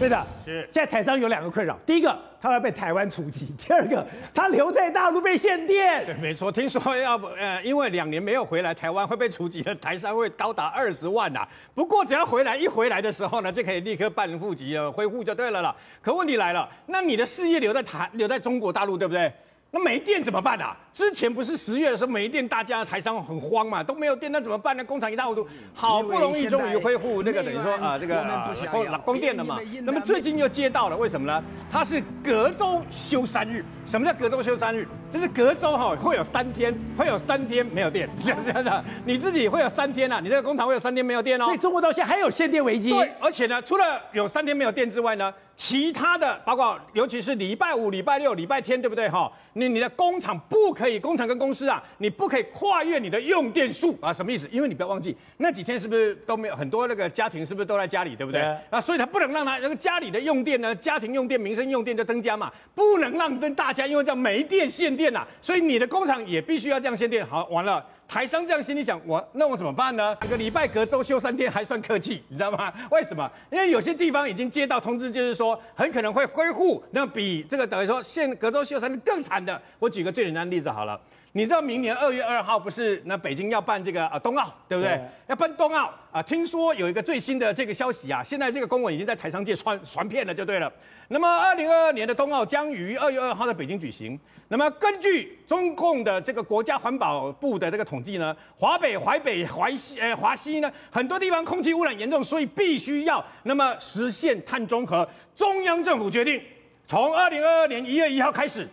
对的，是。现在台商有两个困扰，第一个他要被台湾除籍，第二个他留在大陆被限电。对，没错，听说要不呃，因为两年没有回来，台湾会被除籍的台商会高达二十万呐、啊。不过只要回来一回来的时候呢，就可以立刻办户籍了，恢复就对了了。可问题来了，那你的事业留在台留在中国大陆，对不对？那没电怎么办啊？之前不是十月的时候没电，大家台商很慌嘛，都没有电，那怎么办呢？工厂一塌糊涂，好不容易终于恢复那个等于说啊这个供供电了嘛。那么最近又接到了，为什么呢？它是隔周休三日。什么叫隔周休三日？就是隔周哈会有三天会有三天没有电，这样这样你自己会有三天啊，你这个工厂会有三天没有电哦。所以中国到现在还有限电危机。对，而且呢，除了有三天没有电之外呢，其他的包括尤其是礼拜五、礼拜六、礼拜天，对不对哈？你你的工厂不可以，工厂跟公司啊，你不可以跨越你的用电数啊，什么意思？因为你不要忘记，那几天是不是都没有很多那个家庭是不是都在家里，对不对？对啊，所以他不能让他那个家里的用电呢，家庭用电、民生用电就增加嘛，不能让跟大家因为这样没电限电呐、啊，所以你的工厂也必须要这样限电。好，完了。台商这样心里想，我那我怎么办呢？一个礼拜隔周休三天还算客气，你知道吗？为什么？因为有些地方已经接到通知，就是说很可能会恢复，那比这个等于说现隔周休三天更惨的。我举个最简单的例子好了。你知道明年二月二号不是那北京要办这个啊冬奥，对不对？对要办冬奥啊！听说有一个最新的这个消息啊，现在这个公文已经在台商界传传遍了，就对了。那么二零二二年的冬奥将于二月二号在北京举行。那么根据中共的这个国家环保部的这个统计呢，华北、淮北、淮西呃华西呢很多地方空气污染严重，所以必须要那么实现碳中和。中央政府决定从二零二二年一月一号开始。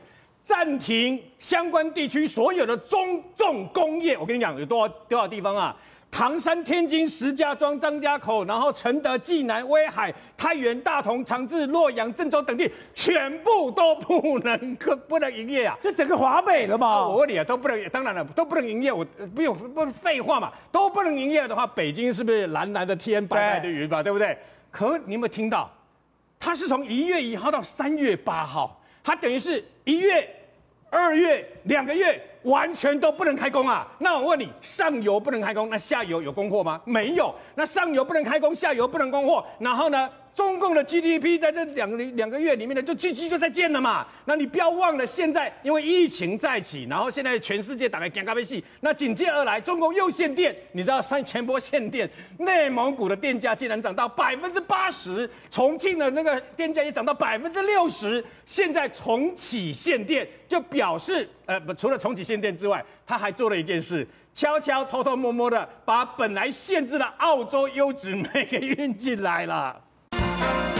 暂停相关地区所有的中重工业，我跟你讲有多少多少地方啊？唐山、天津、石家庄、张家口，然后承德、济南、威海、太原、大同、长治、洛阳、郑州等地，全部都不能可不能营业啊！就整个华北了嘛？我问你啊，都不能，当然了，都不能营业。我不用不废话嘛，都不能营业的话，北京是不是蓝蓝的天，白白的云吧？对，对不对？可你有没有听到？它是从一月一号到三月八号，它等于是一月。二月两个月完全都不能开工啊！那我问你，上游不能开工，那下游有供货吗？没有。那上游不能开工，下游不能供货，然后呢？中共的 GDP 在这两个两个月里面呢，就 GG 就在建了嘛。那你不要忘了，现在因为疫情再起，然后现在全世界打开干咖啡戏，那紧接而来，中共又限电。你知道上前波限电，内蒙古的电价竟然涨到百分之八十，重庆的那个电价也涨到百分之六十。现在重启限电，就表示呃不，除了重启限电之外，他还做了一件事，悄悄偷偷摸摸的把本来限制的澳洲优质煤给运进来了。thank you